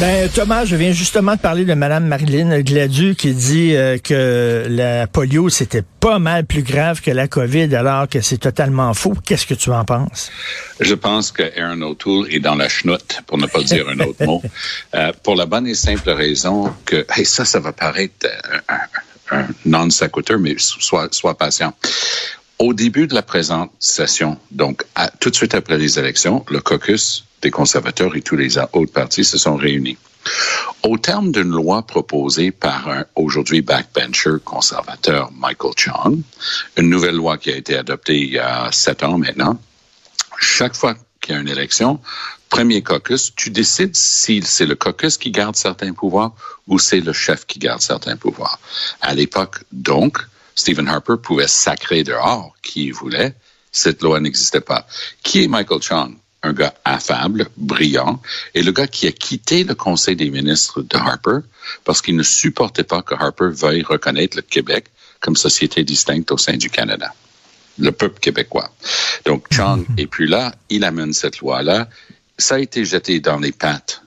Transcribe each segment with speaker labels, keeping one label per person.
Speaker 1: Ben Thomas, je viens justement de parler de Madame Marilyn Gladu qui dit euh, que la polio c'était pas mal plus grave que la COVID alors que c'est totalement faux. Qu'est-ce que tu en penses?
Speaker 2: Je pense que Aaron O'Toole est dans la chenoute, pour ne pas dire un autre mot, euh, pour la bonne et simple raison que hey, ça, ça va paraître un, un, non sequitur, mais sois, sois patient. Au début de la présente session, donc tout de suite après les élections, le caucus des conservateurs et tous les autres partis se sont réunis. Au terme d'une loi proposée par un aujourd'hui backbencher conservateur Michael Chong, une nouvelle loi qui a été adoptée il y a sept ans maintenant, chaque fois qu'il y a une élection, premier caucus, tu décides si c'est le caucus qui garde certains pouvoirs ou c'est le chef qui garde certains pouvoirs. À l'époque, donc, Stephen Harper pouvait sacrer dehors qui il voulait. Cette loi n'existait pas. Qui est Michael Chong? un gars affable, brillant, et le gars qui a quitté le Conseil des ministres de Harper parce qu'il ne supportait pas que Harper veuille reconnaître le Québec comme société distincte au sein du Canada, le peuple québécois. Donc, Chong est plus là, il amène cette loi-là. Ça a été jeté dans les pattes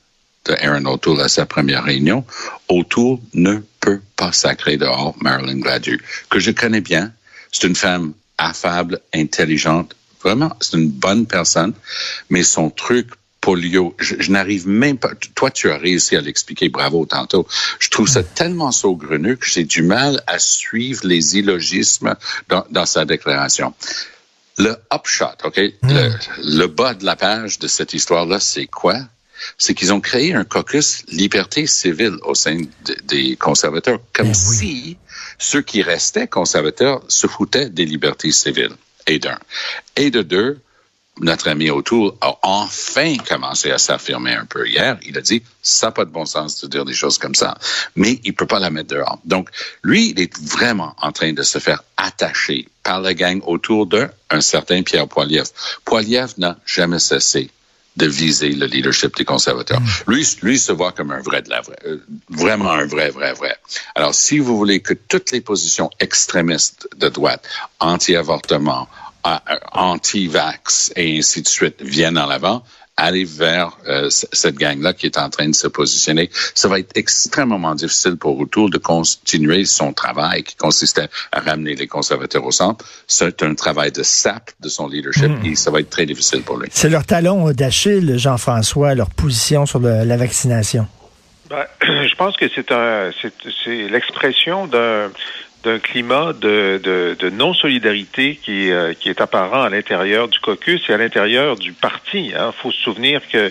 Speaker 2: de Aaron O'Toole à sa première réunion. O'Toole ne peut pas sacrer dehors Marilyn Gladu, que je connais bien. C'est une femme affable, intelligente, Vraiment, c'est une bonne personne, mais son truc polio, je, je n'arrive même pas. Toi, tu as réussi à l'expliquer, bravo tantôt. Je trouve ça tellement saugrenu que j'ai du mal à suivre les illogismes dans, dans sa déclaration. Le upshot, OK? Le, le bas de la page de cette histoire-là, c'est quoi? C'est qu'ils ont créé un caucus liberté civile au sein de, des conservateurs, comme
Speaker 1: Ben oui.
Speaker 2: si ceux qui restaient conservateurs se foutaient des libertés civiles et d'un. Et de deux, notre ami O'Toole a enfin commencé à s'affirmer un peu hier. Il a dit, ça n'a pas de bon sens de dire des choses comme ça. Mais il peut pas la mettre dehors. Donc, lui, il est vraiment en train de se faire attacher par la gang autour d'un certain Pierre Poilievre. Poilievre n'a jamais cessé de viser le leadership des conservateurs. Lui, lui se voit comme un vrai de la vraie, euh, vraiment un vrai, vrai, vrai. Alors, si vous voulez que toutes les positions extrémistes de droite, anti-avortement, euh, anti-vax et ainsi de suite viennent en avant, aller vers euh, cette gang-là qui est en train de se positionner. Ça va être extrêmement difficile pour O'Toole de continuer son travail qui consistait à ramener les conservateurs au centre. C'est un travail de sap de son leadership et ça va être très difficile pour lui.
Speaker 1: C'est leur talon d'Achille, Jean-François, leur position sur le- la vaccination.
Speaker 3: Ben, je pense que c'est un, c'est, c'est l'expression d'un d'un climat de, de, de non-solidarité qui, euh, qui est apparent à l'intérieur du caucus et à l'intérieur du parti. Il hein. faut se souvenir que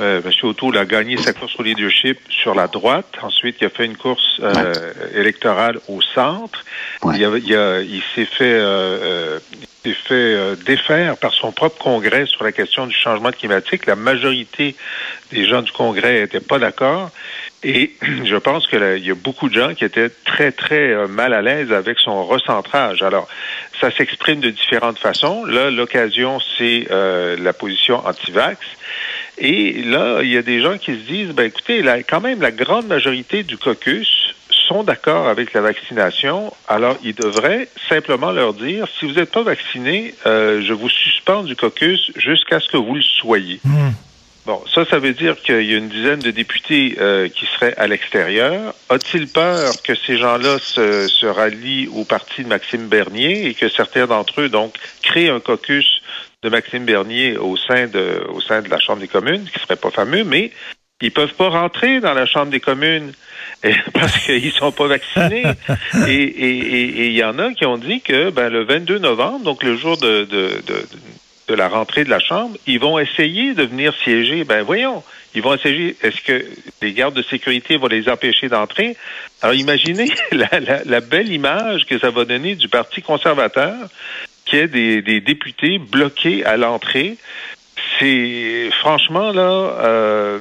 Speaker 3: euh, M. O'Toole a gagné sa course au leadership sur la droite. Ensuite, il a fait une course euh, électorale au centre.
Speaker 2: Ouais.
Speaker 3: Il, a- il, a- il s'est fait, euh, euh, il fait euh, défaire par son propre congrès sur la question du changement climatique. La majorité des gens du congrès n'étaient pas d'accord. Et je pense que là, il y a beaucoup de gens qui étaient très, très euh, mal à l'aise avec son recentrage. Alors, ça s'exprime de différentes façons. Là, l'occasion, c'est euh, la position anti-vax. Et là, il y a des gens qui se disent, ben écoutez, là, quand même, la grande majorité du caucus sont d'accord avec la vaccination. Alors, ils devraient simplement leur dire, si vous n'êtes pas vacciné, euh, je vous suspends du caucus jusqu'à ce que vous le soyez.
Speaker 1: Hmm.
Speaker 3: Bon, ça, ça veut dire qu'il y a une dizaine de députés euh, qui seraient à l'extérieur. A-t-il peur que ces gens-là se, se rallient au parti de Maxime Bernier et que certains d'entre eux, donc, créent un caucus de Maxime Bernier au sein de, au sein de la Chambre des communes, qui serait pas fameux, mais ils peuvent pas rentrer dans la Chambre des communes parce qu'ils sont pas vaccinés. Et et- et- et il y en a qui ont dit que ben, le 22 novembre, donc le jour de, de, de, de la rentrée de la Chambre, ils vont essayer de venir siéger. Ben voyons, ils vont essayer. Est-ce que les gardes de sécurité vont les empêcher d'entrer? Alors imaginez la, la, la belle image que ça va donner du Parti conservateur qui est des, des députés bloqués à l'entrée. C'est franchement là, euh,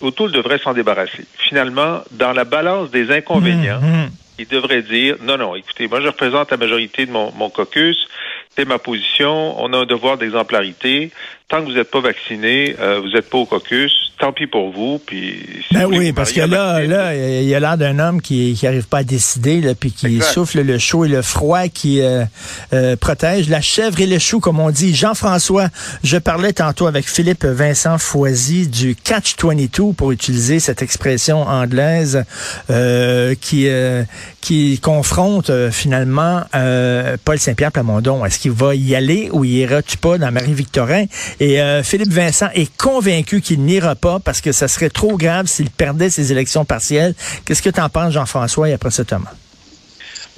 Speaker 3: O'Toole devrait s'en débarrasser. Finalement, dans la balance des inconvénients,
Speaker 1: Hmm, hmm.
Speaker 3: il devrait dire non, non, écoutez, moi je représente la majorité de mon, mon caucus. C'est ma position. On a un devoir d'exemplarité. Tant que vous n'êtes pas vacciné, euh, vous n'êtes pas au caucus. Tant pis pour vous. Puis si
Speaker 1: ben
Speaker 3: vous
Speaker 1: oui, parce que là, là, il y a l'air d'un homme qui qui arrive pas à décider, là, puis qui
Speaker 3: Exact.
Speaker 1: souffle le chaud et le froid, qui euh, euh, protège la chèvre et le chou, comme on dit. Jean-François, je parlais tantôt avec Philippe Vincent Foisy du Catch 22 pour utiliser cette expression anglaise euh, qui euh, qui confronte euh, finalement euh, Paul Saint-Pierre Plamondon. Est-ce qu'il va y aller ou il ira-tu pas dans Marie-Victorin? Et euh, Philippe Vincent est convaincu qu'il n'ira pas parce que ça serait trop grave s'il perdait ses élections partielles. Qu'est-ce que tu en penses, Jean-François, et après ça, Thomas?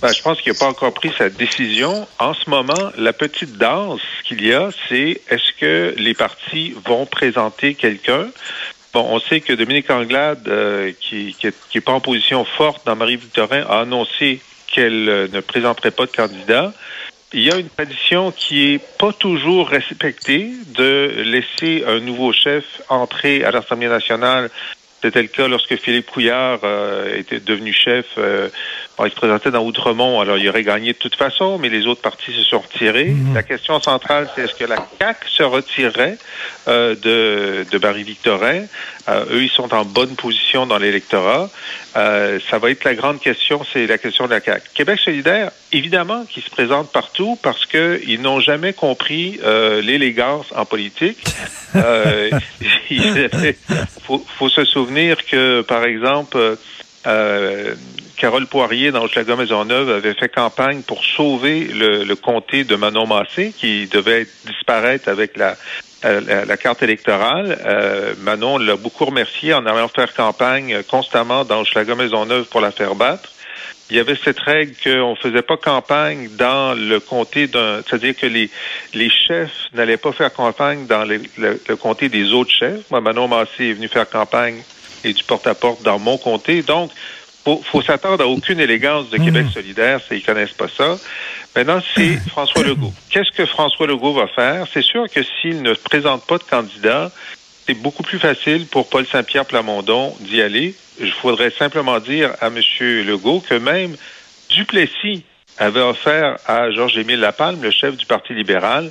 Speaker 3: Ben, je pense qu'il n'a pas encore pris sa décision. En ce moment, la petite danse qu'il y a, c'est est-ce que les partis vont présenter quelqu'un? Bon, on sait que Dominique Anglade, euh, qui, qui, est, qui est pas en position forte dans Marie-Victorin, a annoncé qu'elle euh, ne présenterait pas de candidat. Il y a une tradition qui est pas toujours respectée de laisser un nouveau chef entrer à l'Assemblée nationale. C'était le cas lorsque Philippe Couillard euh, était devenu chef. Euh, bon, il se présentait dans Outremont, alors il aurait gagné de toute façon, mais les autres partis se sont retirés. La question centrale, c'est est-ce que la CAQ se retirerait euh, de, de Barry-Victorin? Euh, eux, ils sont en bonne position dans l'électorat. Euh, ça va être la grande question, c'est la question de la CAQ. Québec solidaire, évidemment, qui se présente partout parce qu'ils n'ont jamais compris euh, l'élégance en politique. Euh, il faut, faut se souvenir que, par exemple, euh, Carole Poirier dans Hochelaga Maisonneuve avait fait campagne pour sauver le, comté de Manon Massé qui devait disparaître avec la, la, carte électorale. Euh, Manon l'a beaucoup remercié en allant faire campagne constamment dans Hochelaga Maisonneuve pour la faire battre. Il y avait cette règle qu'on ne faisait pas campagne dans le comté d'un, c'est-à-dire que les, chefs n'allaient pas faire campagne dans le, comté des autres chefs. Moi, Manon Massé est venu faire campagne et du porte-à-porte dans mon comté. Donc, faut, faut s'attendre à aucune élégance de Québec solidaire, c'est, ils connaissent pas ça. Maintenant, c'est François Legault. Qu'est-ce que François Legault va faire? C'est sûr que s'il ne présente pas de candidat, c'est beaucoup plus facile pour Paul Saint-Pierre Plamondon d'y aller. Je voudrais simplement dire à M. Legault que même Duplessis avait offert à Georges-Émile Lapalme, le chef du Parti libéral,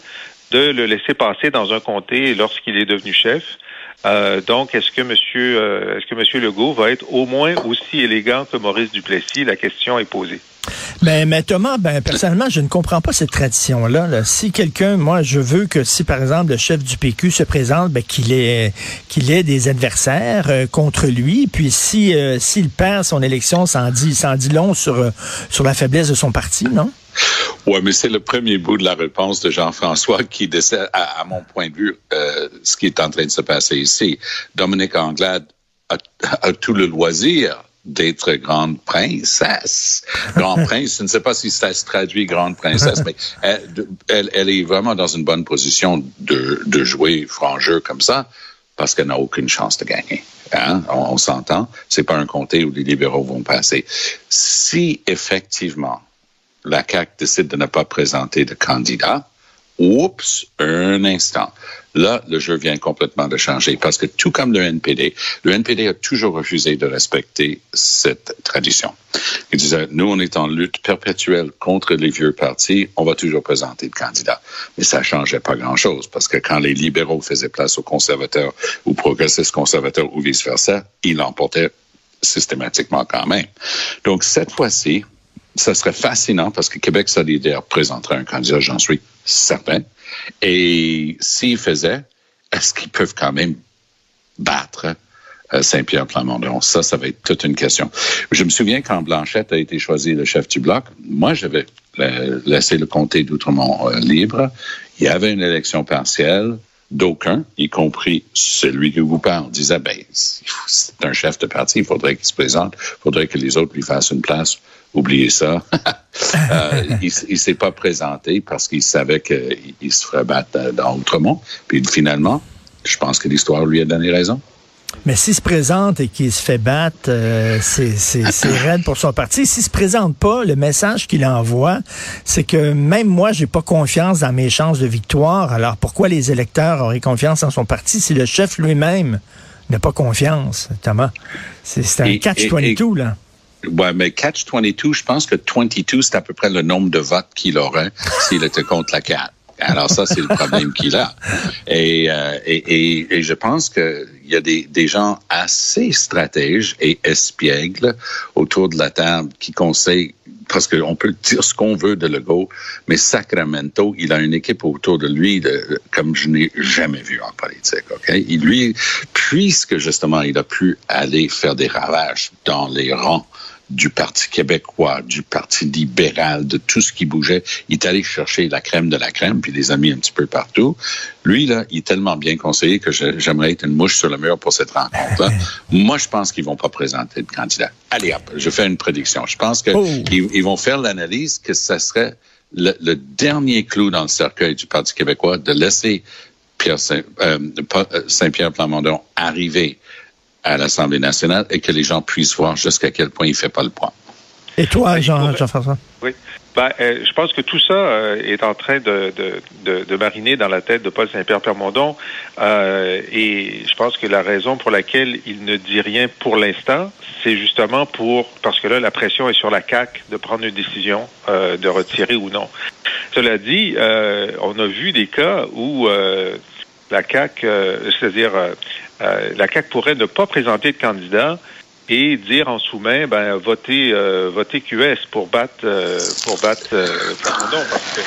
Speaker 3: de le laisser passer dans un comté lorsqu'il est devenu chef. Euh, donc, est-ce que Monsieur, euh, est-ce que Monsieur Legault va être au moins aussi élégant que Maurice Duplessis? La question est posée.
Speaker 1: Ben, mais Thomas, ben, personnellement, je ne comprends pas cette tradition-là. là. Si quelqu'un, moi, je veux que si, par exemple, le chef du PQ se présente, ben, qu'il ait, qu'il ait des adversaires euh, contre lui. Puis si, euh, s'il perd son élection, ça en dit, ça en dit long sur, euh, sur la faiblesse de son parti, non?
Speaker 2: Oui, mais c'est le premier bout de la réponse de Jean-François qui décède, à, à, mon point de vue, euh, ce qui est en train de se passer ici. Dominique Anglade a, a tout le loisir d'être grande princesse. Grand prince, je ne sais pas si ça se traduit grande princesse, mais elle, elle, elle, est vraiment dans une bonne position de, de jouer franc jeu comme ça parce qu'elle n'a aucune chance de gagner. Hein? On, on s'entend. C'est pas un comté où les libéraux vont passer. Si effectivement la CAQ décide de ne pas présenter de candidat, oups, un instant. Là, le jeu vient complètement de changer parce que tout comme le NPD, le NPD a toujours refusé de respecter cette tradition. Il disait, nous, on est en lutte perpétuelle contre les vieux partis, on va toujours présenter le candidat. Mais ça changeait pas grand-chose parce que quand les libéraux faisaient place aux conservateurs ou progressistes conservateurs ou vice-versa, ils l'emportaient systématiquement quand même. Donc, cette fois-ci, ça serait fascinant parce que Québec solidaire présenterait un candidat, j'en suis certain. Et s'ils faisaient, est-ce qu'ils peuvent quand même battre euh, Saint-Pierre Plamondon? Ça, ça va être toute une question. Je me souviens quand Blanchette a été choisi le chef du bloc, moi, j'avais laissé le comté d'Outremont euh, libre. Il y avait une élection partielle. D'aucuns, y compris celui que vous parle, disait, ben, c'est un chef de parti, il faudrait qu'il se présente, il faudrait que les autres lui fassent une place oubliez ça. euh, il ne s'est pas présenté parce qu'il savait qu'il se ferait battre dans Outremont. Puis finalement, je pense que l'histoire lui a donné raison.
Speaker 1: Mais s'il se présente et qu'il se fait battre, euh, c'est raide pour son parti. S'il se présente pas, le message qu'il envoie, c'est que même moi, j'ai pas confiance dans mes chances de victoire. Alors pourquoi les électeurs auraient confiance en son parti si le chef lui-même n'a pas confiance, Thomas? C'est un catch-22, là.
Speaker 2: Ouais, mais Catch 22, je pense que 22, c'est à peu près le nombre de votes qu'il aurait s'il était contre la CAT. Alors ça, c'est le problème qu'il a. Et, euh, et, et, et, je pense qu'il y a des, des gens assez stratèges et espiègles autour de la table qui conseillent, parce qu'on peut dire ce qu'on veut de Legault, mais Sacramento, il a une équipe autour de lui de, comme je n'ai jamais vu en politique. Ok, il, lui, puisque justement il a pu aller faire des ravages dans les rangs du Parti québécois, du Parti libéral, de tout ce qui bougeait. Il est allé chercher la crème de la crème, puis des amis un petit peu partout. Lui, là, il est tellement bien conseillé que j'aimerais être une mouche sur le mur pour cette rencontre-là. Moi, je pense qu'ils vont pas présenter de candidat. Allez hop, je fais une prédiction. Je pense qu'ils oh. ils vont faire l'analyse que ce serait le, le, dernier clou dans le cercueil du Parti québécois de laisser Pierre Saint, euh, Saint-Pierre Plamondon arriver à l'Assemblée nationale et que les gens puissent voir jusqu'à quel point il ne fait pas le poids.
Speaker 1: Et toi, Jean, Jean-François?
Speaker 3: Oui. Ben, euh, je pense que tout ça euh, est en train de, de, de, de, mariner dans la tête de Paul Saint-Pierre Plamondon. Euh, et je pense que la raison pour laquelle il ne dit rien pour l'instant, c'est justement pour parce que là, la pression est sur la CAC de prendre une décision euh, de retirer ou non. Cela dit, euh, on a vu des cas où la CAC, c'est-à-dire la CAC pourrait ne pas présenter de candidat et dire en sous-main, ben votez, euh, votez QS pour battre, euh, pour battre euh, parce que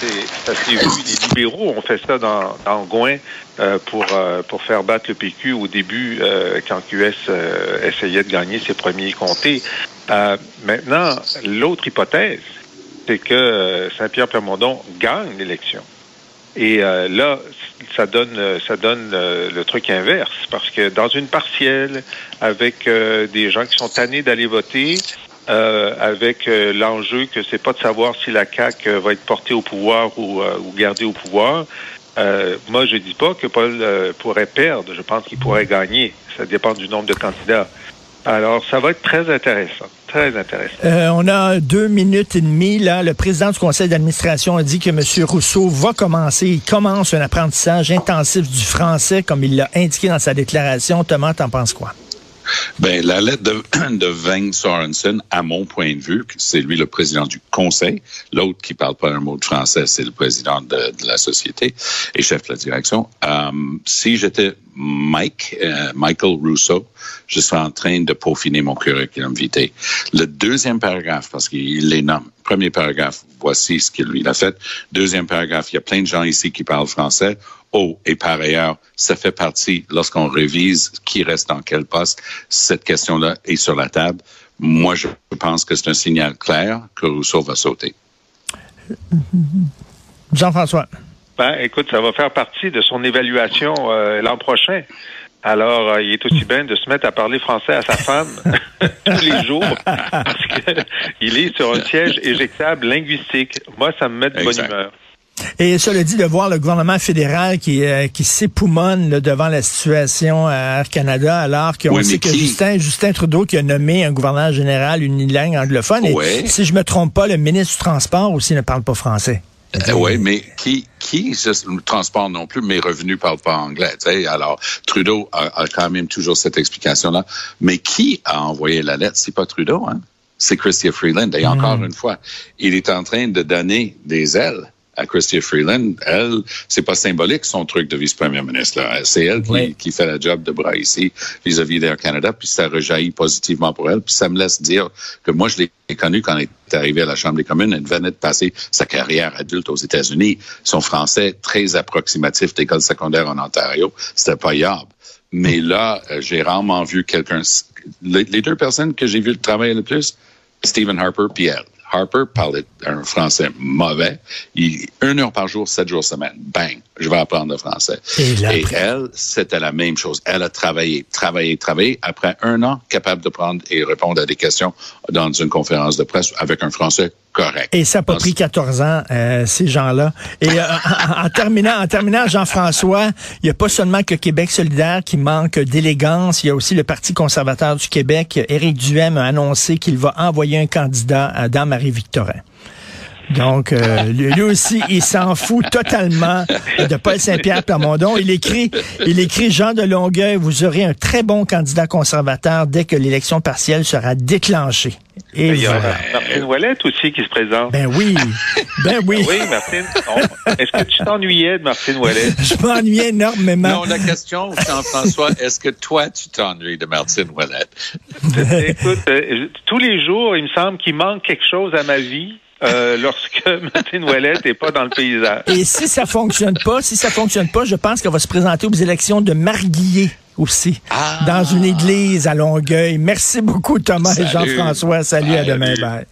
Speaker 3: c'est assez vu. Les libéraux ont fait ça dans, dans Gouin euh, pour pour faire battre le PQ au début quand QS essayait de gagner ses premiers comtés. maintenant, l'autre hypothèse, c'est que Saint-Pierre Plamondon gagne l'élection. Et euh, là, ça donne, ça donne euh, le truc inverse, parce que dans une partielle, avec euh, des gens qui sont tannés d'aller voter, avec l'enjeu que c'est pas de savoir si la CAC va être portée au pouvoir ou, ou gardée au pouvoir. moi, je dis pas que Paul pourrait perdre. Je pense qu'il pourrait gagner. Ça dépend du nombre de candidats. Alors, ça va être très intéressant. Très intéressant.
Speaker 1: Euh, on a deux minutes et demie. Là. Le président du conseil d'administration a dit que M. Rousseau va commencer, il commence un apprentissage intensif du français, comme il l'a indiqué dans sa déclaration. Thomas, t'en penses quoi?
Speaker 2: Ben, la lettre de, de Vang Sorensen, à mon point de vue, c'est lui le président du conseil. L'autre qui parle pas un mot de français, c'est le président de, de, la société et chef de la direction. Um, si j'étais Mike, euh, Michael Rousseau, je serais en train de peaufiner mon curriculum vitae. Le deuxième paragraphe, parce qu'il les nomme. Premier paragraphe, voici ce qu'il a fait. Deuxième paragraphe, il y a plein de gens ici qui parlent français. Oh, et par ailleurs, ça fait partie, lorsqu'on révise qui reste dans quel poste, cette question-là est sur la table. Moi, je pense que c'est un signal clair que Rousseau va sauter.
Speaker 1: Jean-François.
Speaker 3: Ben, écoute, ça va faire partie de son évaluation euh, l'an prochain. Alors, euh, il est aussi bien de se mettre à parler français à sa femme tous les jours parce qu'il est sur un siège éjectable linguistique. Moi, ça me met de bonne humeur.
Speaker 1: Et cela dit, de voir le gouvernement fédéral qui, euh, qui s'époumonne devant la situation à Air Canada, alors qu'on sait que Justin, Justin Trudeau qui a nommé un gouverneur général unilingue anglophone, et si je me trompe pas, le ministre du Transport aussi ne parle pas français.
Speaker 2: Euh, oui, mais qui, qui, le transport non plus, mes revenus parlent pas anglais. sais. Alors, Trudeau a, a, quand même toujours cette explication-là. Mais qui a envoyé la lettre? C'est pas Trudeau, hein? C'est Christia Freeland. Et encore hmm. une fois, il est en train de donner des ailes à Christia Freeland, elle, c'est pas symbolique son truc de vice-première ministre. C'est elle qui, oui. qui, fait la job de bras ici vis-à-vis d'Air Canada, puis ça rejaillit positivement pour elle. Puis ça me laisse dire que moi, je l'ai connue quand elle est arrivée à la Chambre des communes. Elle venait de passer sa carrière adulte aux États-Unis. Son français très approximatif d'école secondaire en Ontario, c'était pas yable. Mais là, euh, j'ai rarement vu quelqu'un... Les, les, deux personnes que j'ai vu travailler le plus, Stephen Harper puis elle. Harper parlait un français mauvais. Il, une heure par jour, sept jours semaine. Bang, je vais apprendre le français. Et, Et elle, c'était la même chose. Elle a travaillé, travaillé, travaillé. Après un an, capable de prendre et répondre à des questions dans une conférence de presse avec un français correct.
Speaker 1: Et ça n'a pas pris 14 ans, euh, ces gens-là. Et euh, en, en, terminant, en terminant, Jean-François, il n'y a pas seulement que Québec solidaire qui manque d'élégance, il y a aussi le Parti conservateur du Québec. Éric Duhem a annoncé qu'il va envoyer un candidat à dans Marie-Victorin. Donc, euh, lui, lui aussi, il s'en fout totalement de Paul Saint-Pierre Plamondon. Il écrit, il écrit Jean de Longueuil, vous aurez un très bon candidat conservateur dès que l'élection partielle sera déclenchée. Et
Speaker 3: Il y a
Speaker 1: voilà.
Speaker 3: Martine Ouellette aussi qui se présente.
Speaker 1: Ben oui, ben oui.
Speaker 3: Oui, Martine. Est-ce que tu t'ennuyais de Martine Ouellette?
Speaker 1: Je m'ennuie énormément.
Speaker 2: Non, la question, Jean-François, est-ce que toi, tu t'ennuies de Martine Ouellette?
Speaker 3: Écoute, euh, tous les jours, il me semble qu'il manque quelque chose à ma vie euh, lorsque Martine Ouellette n'est pas dans le paysage.
Speaker 1: Et si ça fonctionne pas, si ça fonctionne pas, je pense qu'elle va se présenter aux élections de Marguillier aussi,
Speaker 2: Ah.
Speaker 1: dans une église à Longueuil. Merci beaucoup, Thomas et. Jean-François. Salut, à demain. Bye.